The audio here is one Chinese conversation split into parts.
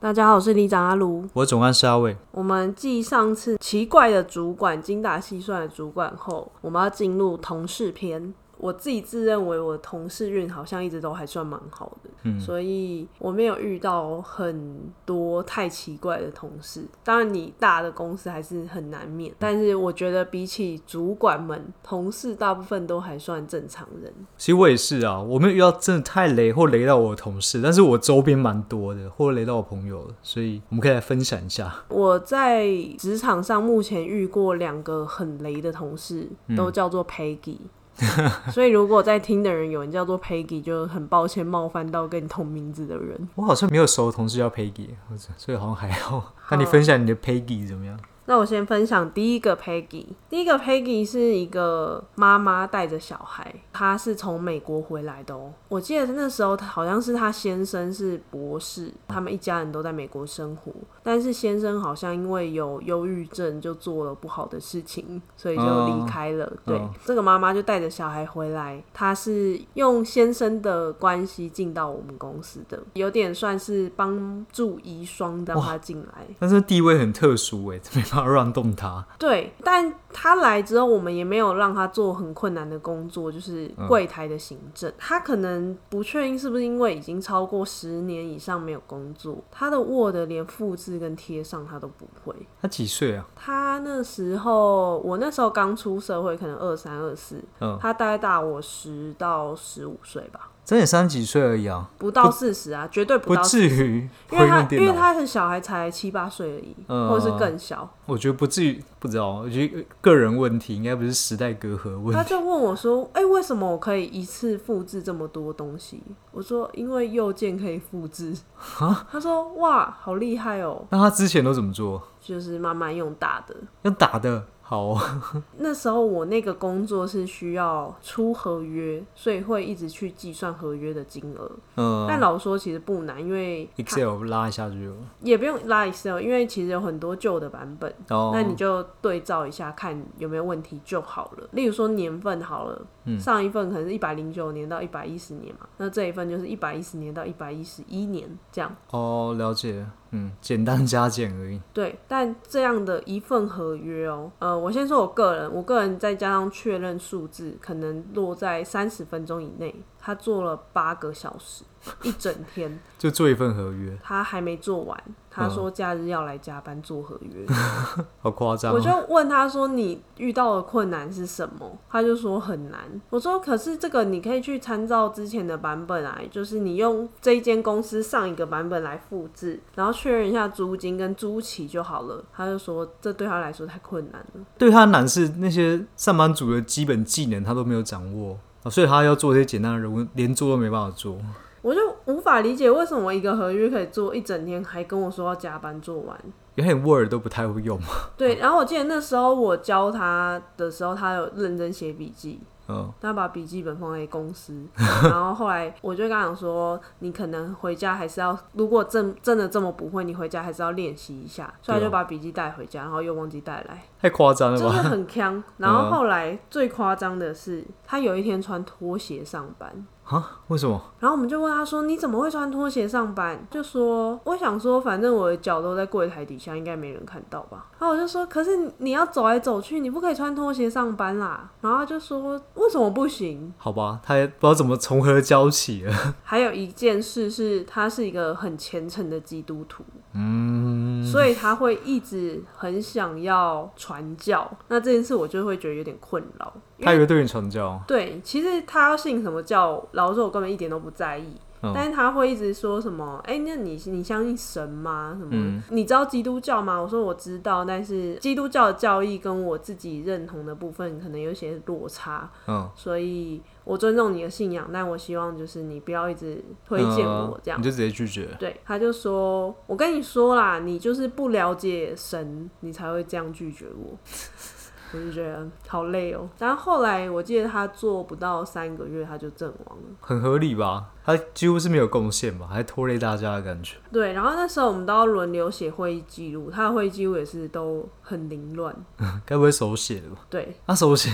大家好，我是李长阿卢，我总干事阿伟。我们继上次奇怪的主管精打细算的主管后，我们要进入同事篇。我自己自认为我的同事运好像一直都还算蛮好的，嗯，所以我没有遇到很多太奇怪的同事。当然，你大的公司还是很难免，但是我觉得比起主管们，同事大部分都还算正常人。其实我也是啊，我没有遇到真的太雷或雷到我的同事，但是我周边蛮多的，或雷到我朋友，所以我们可以来分享一下。我在职场上目前遇过两个很雷的同事，都叫做 Peggy。所以，如果在听的人有人叫做 Peggy，就很抱歉冒犯到跟你同名字的人。我好像没有熟的同事叫 Peggy，所以好像还好。那你分享你的 Peggy 怎么样？那我先分享第一个 Peggy。第一个 Peggy 是一个妈妈带着小孩，她是从美国回来的哦。我记得那时候好像是她先生是博士，他们一家人都在美国生活。但是先生好像因为有忧郁症，就做了不好的事情，所以就离开了。对，哦、这个妈妈就带着小孩回来，她是用先生的关系进到我们公司的，有点算是帮助遗孀让她进来。但是地位很特殊哎，没办法让动他。对，但他来之后，我们也没有让他做很困难的工作，就是柜台的行政。她、嗯、可能不确定是不是因为已经超过十年以上没有工作，他的 Word 连复制。跟贴上他都不会。他几岁啊？他那时候，我那时候刚出社会，可能二三二四。嗯，他大概大我十到十五岁吧。真的三十几岁而已啊，不到四十啊，绝对不到。不至于，因为他因为他的小孩才七八岁而已，嗯、或者是更小。我觉得不至于，不知道。我觉得个人问题应该不是时代隔阂问题。他就问我说：“哎、欸，为什么我可以一次复制这么多东西？”我说：“因为右键可以复制。蛤”他说：“哇，好厉害哦！”那他之前都怎么做？就是慢慢用打的，用打的。好哦，那时候我那个工作是需要出合约，所以会一直去计算合约的金额。嗯，但老实说其实不难，因为 Excel 拉一下就有。也不用拉 Excel，因为其实有很多旧的版本，哦，那你就对照一下看有没有问题就好了。例如说年份好了，嗯，上一份可能是一百零九年到一百一十年嘛，那这一份就是一百一十年到一百一十一年这样。哦，了解。嗯，简单加减而已。对，但这样的一份合约哦，呃，我先说我个人，我个人再加上确认数字，可能落在三十分钟以内。他做了八个小时，一整天 就做一份合约，他还没做完。他说假日要来加班做合约，好夸张。我就问他说：“你遇到的困难是什么？”他就说很难。我说：“可是这个你可以去参照之前的版本啊，就是你用这一间公司上一个版本来复制，然后确认一下租金跟租期就好了。”他就说：“这对他来说太困难了。”对他难是那些上班族的基本技能他都没有掌握。所以他要做这些简单的任务，连做都没办法做。我就无法理解为什么一个合约可以做一整天，还跟我说要加班做完。有点 Word 都不太会用嘛。对，然后我记得那时候我教他的时候，他有认真写笔记。嗯，他把笔记本放在公司，然后后来我就跟他讲说，你可能回家还是要，如果真真的这么不会，你回家还是要练习一下。所以他就把笔记带回家，然后又忘记带来，太夸张了吧？就是很坑。然后后来最夸张的是，他有一天穿拖鞋上班。啊？为什么？然后我们就问他说：“你怎么会穿拖鞋上班？”就说：“我想说，反正我的脚都在柜台底下，应该没人看到吧。”然后我就说：“可是你要走来走去，你不可以穿拖鞋上班啦。”然后他就说：“为什么不行？”好吧，他也不知道怎么从何教起了。还有一件事是，他是一个很虔诚的基督徒，嗯，所以他会一直很想要传教。那这件事我就会觉得有点困扰。他以为对你传教？对，其实他要信什么教，老实说我根本一点都不在意。嗯、但是他会一直说什么？哎、欸，那你你相信神吗？什么？嗯、你知道基督教吗？我说我知道，但是基督教的教义跟我自己认同的部分可能有些落差。嗯，所以我尊重你的信仰，但我希望就是你不要一直推荐我这样、嗯，你就直接拒绝。对，他就说：“我跟你说啦，你就是不了解神，你才会这样拒绝我。”我就觉得好累哦。但后来我记得他做不到三个月，他就阵亡了，很合理吧？他几乎是没有贡献吧，还拖累大家的感觉。对，然后那时候我们都要轮流写会议记录，他的会议记录也是都很凌乱。该不会手写的吧？对，他手写，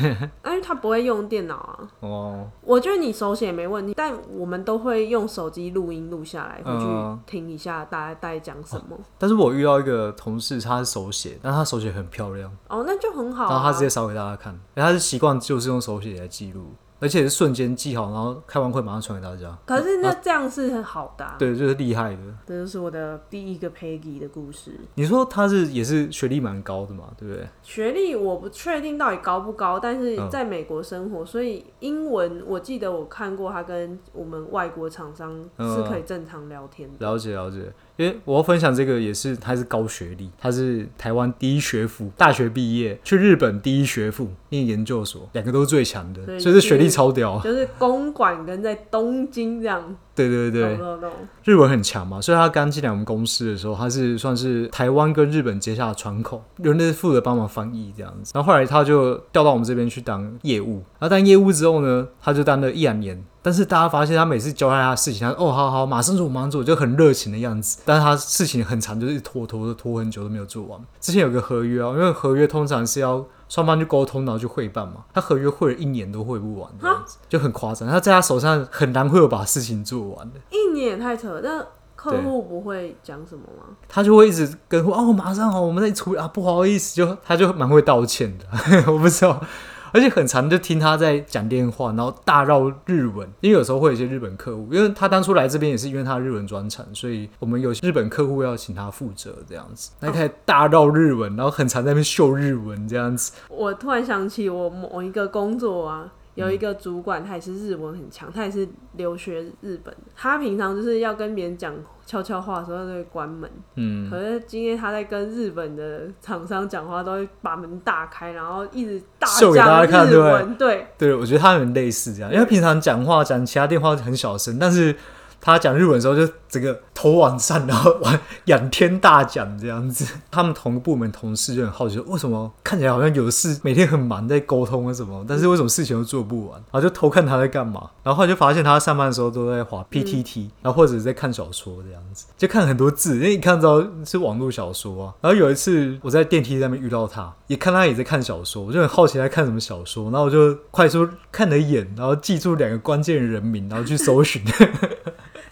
因 为他不会用电脑啊。哦，我觉得你手写没问题，但我们都会用手机录音录下来，回去听一下大家大概讲什么、哦。但是我遇到一个同事，他是手写，但他手写很漂亮。哦，那就很好、啊。然后他直接扫给大家看，他是习惯就是用手写来记录。而且是瞬间记好，然后开完会马上传给大家。可是那这样是很好的。对，就是厉害的。这就是我的第一个 Peggy 的故事。你说他是也是学历蛮高的嘛，对不对？学历我不确定到底高不高，但是在美国生活，嗯、所以英文我记得我看过他跟我们外国厂商是可以正常聊天的。嗯、了解了解。因为我要分享这个也是，他是高学历，他是台湾第一学府，大学毕业去日本第一学府念研究所，两个都是最强的，所以这学历超屌。就是公馆跟在东京这样。对对对，日文很强嘛，所以他刚进来我们公司的时候，他是算是台湾跟日本接下的窗口，有人负责帮忙翻译这样子。然后后来他就调到我们这边去当业务，然后当业务之后呢，他就当了一两年。但是大家发现他每次交代他的事情，他说哦好好，马上做，马上做，就很热情的样子。但是他事情很长，就是拖拖拖拖很久都没有做完。之前有个合约啊，因为合约通常是要。双方就沟通，然后就会办嘛。他合约会了一年都会不完，这样子就很夸张。他在他手上很难会有把事情做完的。一年也太扯了，那客户不会讲什么吗？他就会一直跟哦，马上好，我们在处理啊，不好意思，就他就蛮会道歉的。我不知道。而且很常就听他在讲电话，然后大绕日文，因为有时候会有一些日本客户，因为他当初来这边也是因为他日文专长，所以我们有日本客户要请他负责这样子，他开始大绕日文，然后很常在那边秀日文这样子。我突然想起我某一个工作啊。有一个主管，他也是日文很强，他也是留学日本。他平常就是要跟别人讲悄悄话的时候，他都会关门。嗯。可是今天他在跟日本的厂商讲话，都会把门大开，然后一直大讲日文。秀给大家看，对对？对，对，我觉得他很类似这样，因为平常讲话讲其他电话很小声，但是。他讲日文的时候，就整个头往上，然后往仰天大讲这样子。他们同个部门同事就很好奇，为什么看起来好像有事，每天很忙在沟通啊什么，但是为什么事情都做不完？然后就偷看他在干嘛。然后就发现他上班的时候都在滑 PTT，然后或者在看小说这样子，就看很多字，因为一看到是网络小说啊。然后有一次我在电梯上面遇到他，也看他也在看小说，我就很好奇他看什么小说，然后我就快速看了一眼，然后记住两个关键人名，然后去搜寻。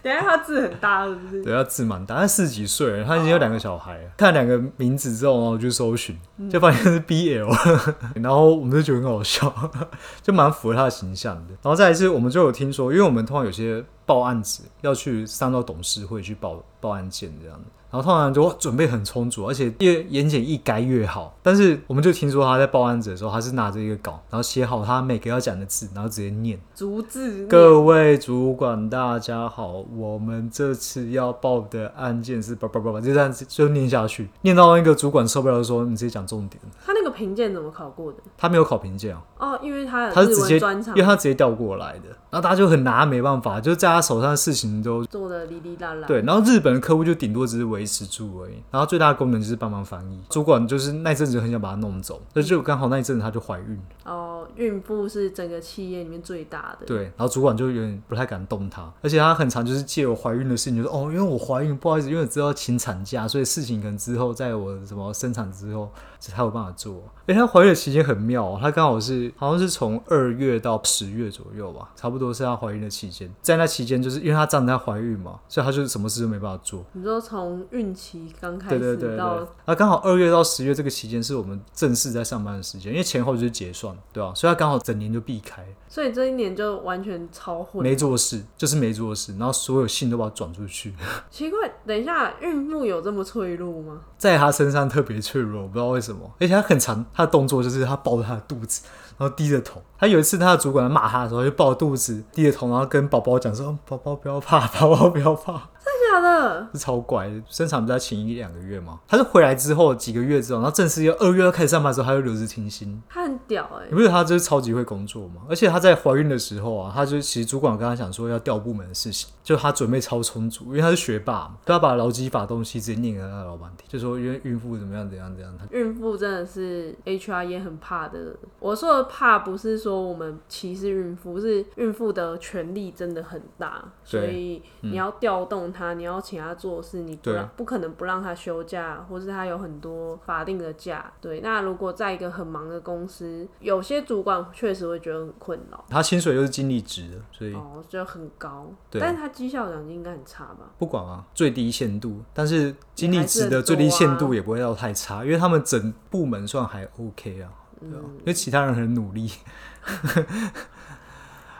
等下他字很大是不是？对，他字蛮大，他四十几岁了，他已经有两个小孩了。Oh. 看两个名字之后，然后我就搜寻，就发现是 BL，然后我们就觉得很好笑，就蛮符合他的形象的。然后再一次，我们就有听说，因为我们通常有些报案子要去上到董事会去报报案件这样然后通常就准备很充足，而且越言简意赅越好。但是我们就听说他在报案子的时候，他是拿着一个稿，然后写好他每个要讲的字，然后直接念逐字。各位主管大家好，我们这次要报的案件是叭叭叭叭，就这样子就念下去，念到那个主管受不了的时候，你直接讲重点。他那个评鉴怎么考过的？他没有考评鉴哦，因为他他是直接因为他直接调过来的，然后大家就很拿没办法，就在他手上的事情都做的哩哩啦啦。对，然后日本的客户就顶多只是维持住而已。然后最大的功能就是帮忙翻译。主管就是那阵子很想把他弄走，那就刚好那一阵子他就怀孕。哦，孕妇是整个企业里面最大的。对，然后主管就有点不太敢动她，而且他很常就是借我怀孕的事情，就说哦，因为我怀孕，不好意思，因为我知道请产假，所以事情可能之后在我什么生产之后才有办法做。哎，她怀孕的期间很妙，她刚好是好像是从二月到十月左右吧，差不多是她怀孕的期间。在那期间，就是因为她丈她怀孕嘛，所以她就是什么事都没办法做。你说从孕期刚开始对对对对，那刚好二月到十月这个期间是我们正式在上班的时间，因为前后就是结算，对吧？所以她刚好整年就避开。所以这一年就完全超混，没做事，就是没做事，然后所有信都把它转出去。奇怪，等一下，孕妇有这么脆弱吗？在她身上特别脆弱，我不知道为什么，而且她很常常他的动作就是他抱着他的肚子，然后低着头。他有一次他的主管骂他的时候，就抱着肚子低着头，然后跟宝宝讲说：“宝宝不要怕，宝宝不要怕。”假的，是超乖的。生产不是要请一两个月吗？他是回来之后几个月之后，然后正式要二月要开始上班的时候，他就留职停薪。他很屌哎、欸！你不觉得他就是超级会工作吗？而且他在怀孕的时候啊，他就其实主管跟他讲说要调部门的事情，就他准备超充足，因为他是学霸嘛，他把劳基法东西直接念给他老板听，就说因为孕妇怎么样怎样怎样。孕妇真的是 HR 也很怕的。我说的怕不是说我们歧视孕妇，是孕妇的权利真的很大，所以你要调动他，你要请他做。事你不让不可能不让他休假，或是他有很多法定的假。对，那如果在一个很忙的公司，有些主管确实会觉得很困扰。他薪水又是经理职的，所以哦就很高。对，但是他绩效奖金应该很差吧？不管啊，最低限度。但是经理值的最低限度也不会到太差，因为他们整部门算还 OK 啊，对啊，因为其他人很努力。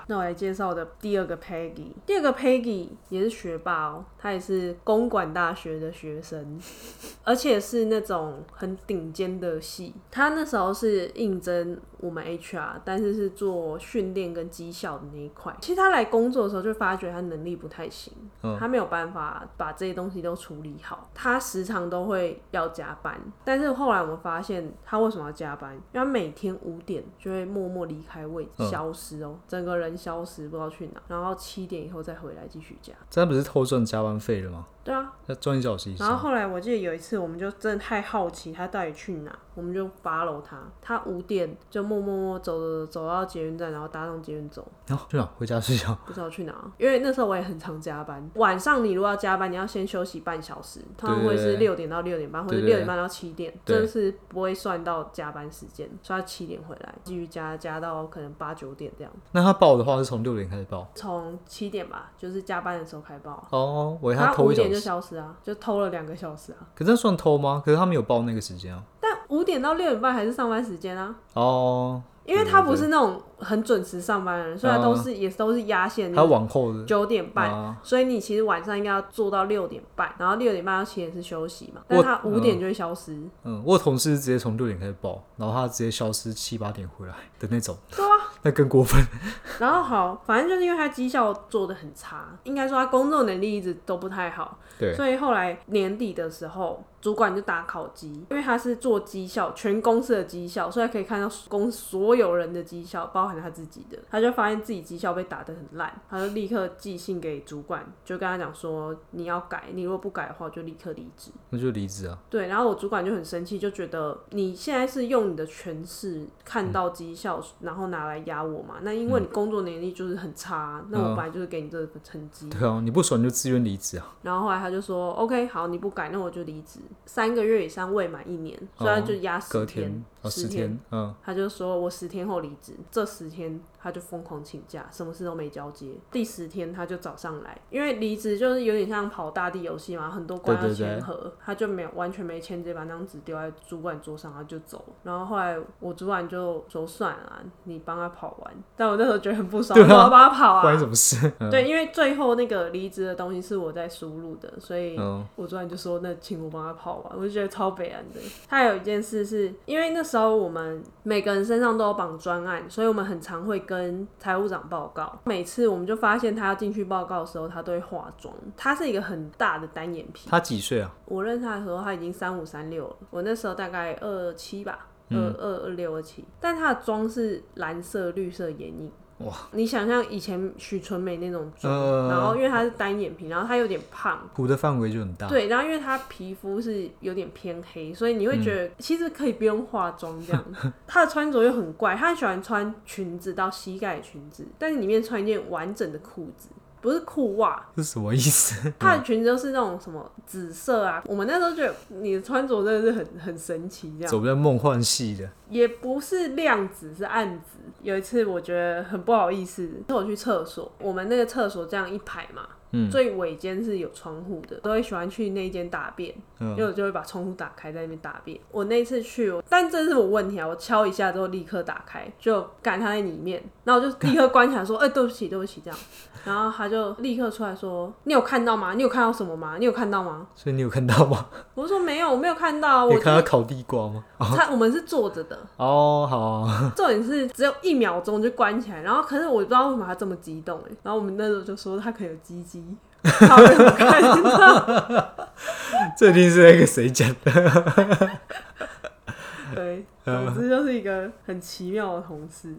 那我来介绍的第二个 Peggy，第二个 Peggy 也是学霸哦，他也是公管大学的学生，而且是那种很顶尖的系。他那时候是应征我们 HR，但是是做训练跟绩效的那一块。其实他来工作的时候就发觉他能力不太行，嗯、他没有办法把这些东西都处理好。他时常都会要加班，但是后来我们发现他为什么要加班？因为他每天五点就会默默离开位置，嗯、消失哦，整个人。消失不知道去哪，然后七点以后再回来继续加，这不是偷赚加班费了吗？对啊，要赚一小时以上。然后后来我记得有一次，我们就真的太好奇他到底去哪，我们就 follow 他。他五点就默默默走走走到捷运站，然后搭上捷运走。然后去哪？回家睡觉？不知道去哪，因为那时候我也很常加班。晚上你如果要加班，你要先休息半小时，通常会是六点到六点半，或者六点半到七点，这是不会算到加班时间，所以他七点回来继续加，加到可能八九点这样。那他报的话是从六点开始报？从七点吧，就是加班的时候开报。哦，我以为他偷一小时。就消失啊，就偷了两个小时啊。可是算偷吗？可是他们有报那个时间啊。但五点到六点半还是上班时间啊。哦。因为他不是那种很准时上班的人，虽然都是也都是压线，他往后的九点半，所以你其实晚上应该要做到六点半，然后六点半到七点是休息嘛。但他五点就会消失。嗯，我同事直接从六点开始报，然后他直接消失七八点回来的那种。对啊，那更过分。然后好，反正就是因为他绩效做的很差，应该说他工作能力一直都不太好。对，所以后来年底的时候。主管就打考绩，因为他是做绩效，全公司的绩效，所以他可以看到公司所有人的绩效，包含他自己的。他就发现自己绩效被打得很烂，他就立刻寄信给主管，就跟他讲说：“你要改，你如果不改的话，就立刻离职。”那就离职啊。对，然后我主管就很生气，就觉得你现在是用你的权势看到绩效，嗯、然后拿来压我嘛？那因为你工作能力就是很差，嗯、那我本来就是给你这个成绩。对啊，你不爽你就自愿离职啊。然后后来他就说：“OK，好，你不改，那我就离职。”三个月以上未满一年，所以他就压十天，十天，嗯，他就说我十天后离职，这十天。他就疯狂请假，什么事都没交接。第十天他就找上来，因为离职就是有点像跑大地游戏嘛，很多关要签合，他就没有完全没签，直接把那张纸丢在主管桌上，他就走。然后后来我主管就说算了，你帮他跑完。但我那时候觉得很不爽，我要帮他跑啊，关什么事？嗯、对，因为最后那个离职的东西是我在输入的，所以我主管就说那请我帮他跑完，我就觉得超悲哀的。他有一件事是因为那时候我们每个人身上都有绑专案，所以我们很常会跟跟财务长报告，每次我们就发现他要进去报告的时候，他都会化妆。他是一个很大的单眼皮。他几岁啊？我认识他的时候他已经三五三六了，我那时候大概二七吧，二二二六二七。但他的妆是蓝色、绿色眼影。哇！你想象以前许纯美那种妆，呃、然后因为她是单眼皮，然后她有点胖，涂的范围就很大。对，然后因为她皮肤是有点偏黑，所以你会觉得其实可以不用化妆这样。她、嗯、的穿着又很怪，她很喜欢穿裙子到膝盖的裙子，但是里面穿一件完整的裤子。不是裤袜，是什么意思？她的裙子都是那种什么紫色啊？我们那时候觉得你的穿着真的是很很神奇，这样。走比较梦幻系的。也不是亮紫，是暗紫。有一次我觉得很不好意思，是我去厕所，我们那个厕所这样一排嘛。嗯最尾间是有窗户的，都会喜欢去那间大便，嗯因为我就会把窗户打开在那边大便。我那次去，但这是我问题啊，我敲一下之后立刻打开，就赶他在里面，然后我就立刻关起来说：“ 哎、欸，对不起，对不起。”这样，然后他就立刻出来说：“你有看到吗？你有看到什么吗？你有看到吗？”所以你有看到吗？我说没有，我没有看到。我你看到烤地瓜吗？他我们是坐着的。哦，好、啊。重点是只有一秒钟就关起来，然后可是我不知道为什么他这么激动哎，然后我们那时候就说他可能有鸡鸡，他没有看到。这一定是那个谁讲的？对，总之就是一个很奇妙的同事。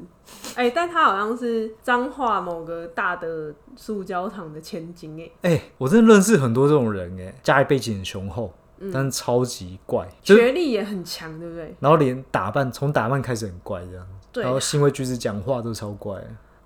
哎、欸，但他好像是彰化某个大的塑胶厂的千金哎。哎、欸，我真的认识很多这种人哎，家里背景很雄厚，嗯、但是超级怪，学历也很强，对不对？然后连打扮，从打扮开始很怪这样，对，然后行为举止、讲话都超怪。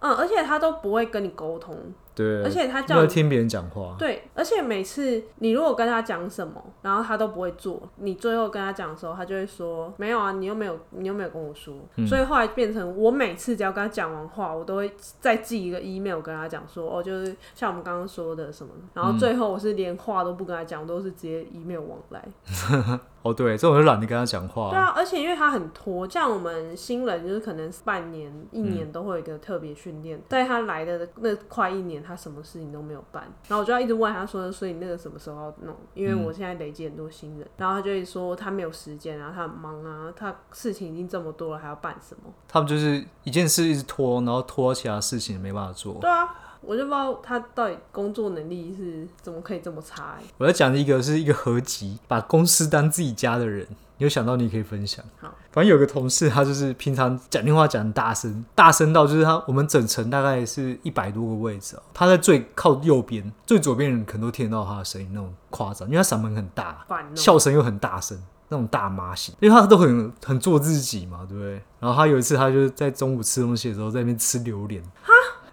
嗯，而且他都不会跟你沟通。对，而且他叫你听别人讲话。对，而且每次你如果跟他讲什么，然后他都不会做，你最后跟他讲的时候，他就会说没有啊，你又没有，你又没有跟我说。嗯、所以后来变成我每次只要跟他讲完话，我都会再寄一个 email 跟他讲说，哦，就是像我们刚刚说的什么，然后最后我是连话都不跟他讲，我都是直接 email 往来。哦，对，这种就懒得跟他讲话。对啊，而且因为他很拖，像我们新人就是可能半年、一年都会有一个特别训练，嗯、在他来的那快一年，他什么事情都没有办，然后我就要一直问他说，所以那个什么时候要弄？因为我现在累积很多新人，嗯、然后他就会说他没有时间啊，他很忙啊，他事情已经这么多了，还要办什么？他们就是一件事一直拖，然后拖其他事情没办法做。对啊。我就不知道他到底工作能力是怎么可以这么差。我要讲的一个是一个合集，把公司当自己家的人，你有想到你可以分享。好，反正有个同事，他就是平常讲电话讲很大声，大声到就是他我们整层大概是一百多个位置哦，他在最靠右边，最左边人可能都听得到他的声音，那种夸张，因为他嗓门很大，笑声又很大声，那种大妈型，因为他都很很做自己嘛，对不对？然后他有一次，他就在中午吃东西的时候，在那边吃榴莲。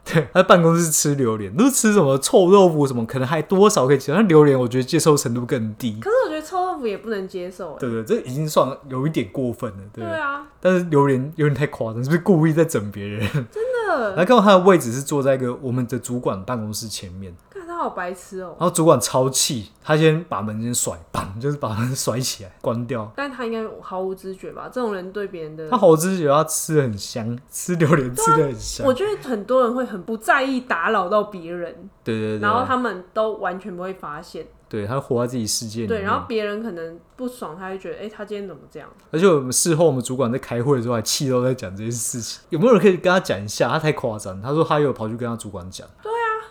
对，他在办公室吃榴莲，都是吃什么臭豆腐什么，可能还多少可以接受。但榴莲我觉得接受程度更低。可是我觉得臭豆腐也不能接受。对，对对，这已经算有一点过分了。对，对啊。但是榴莲有点太夸张，是不是故意在整别人？真的。来看到他的位置是坐在一个我们的主管办公室前面。好白痴哦！然后主管超气，他先把门先甩，砰，就是把门 甩起来，关掉。但他应该毫无知觉吧？这种人对别人的，他毫无知觉，他吃的很香，吃榴莲吃的很香。我觉得很多人会很不在意打扰到别人，对对对，然后他们都完全不会发现。对，他活在自己世界里。对，然后别人可能不爽，他就觉得，哎、欸，他今天怎么这样？而且我们事后，我们主管在开会的时候还气到在讲这件事情。有没有人可以跟他讲一下？他太夸张。他说他有跑去跟他主管讲。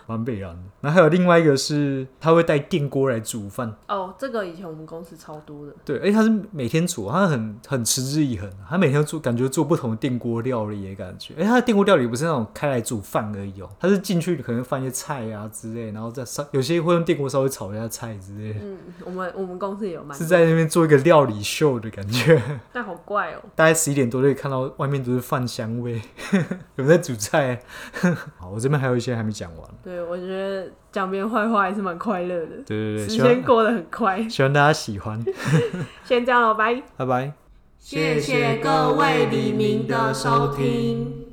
蛮悲然的。然后还有另外一个是，他会带电锅来煮饭。哦，这个以前我们公司超多的。对，哎，他是每天煮，他很很持之以恒。他每天做，感觉做不同的电锅料理的感觉。哎，他的电锅料理不是那种开来煮饭而已哦，他是进去可能放一些菜啊之类，然后再烧，有些会用电锅稍微炒一下菜之类的。嗯。我们我们公司也有卖，是在那边做一个料理秀的感觉，但好怪哦。大概十一点多就可以看到外面都是饭香味，有人在煮菜。好，我这边还有一些还没讲完。对，我觉得讲别人坏话还是蛮快乐的。对对对，时间过得很快，希望大家喜欢。先这样了，拜拜拜。谢谢各位黎明的收听。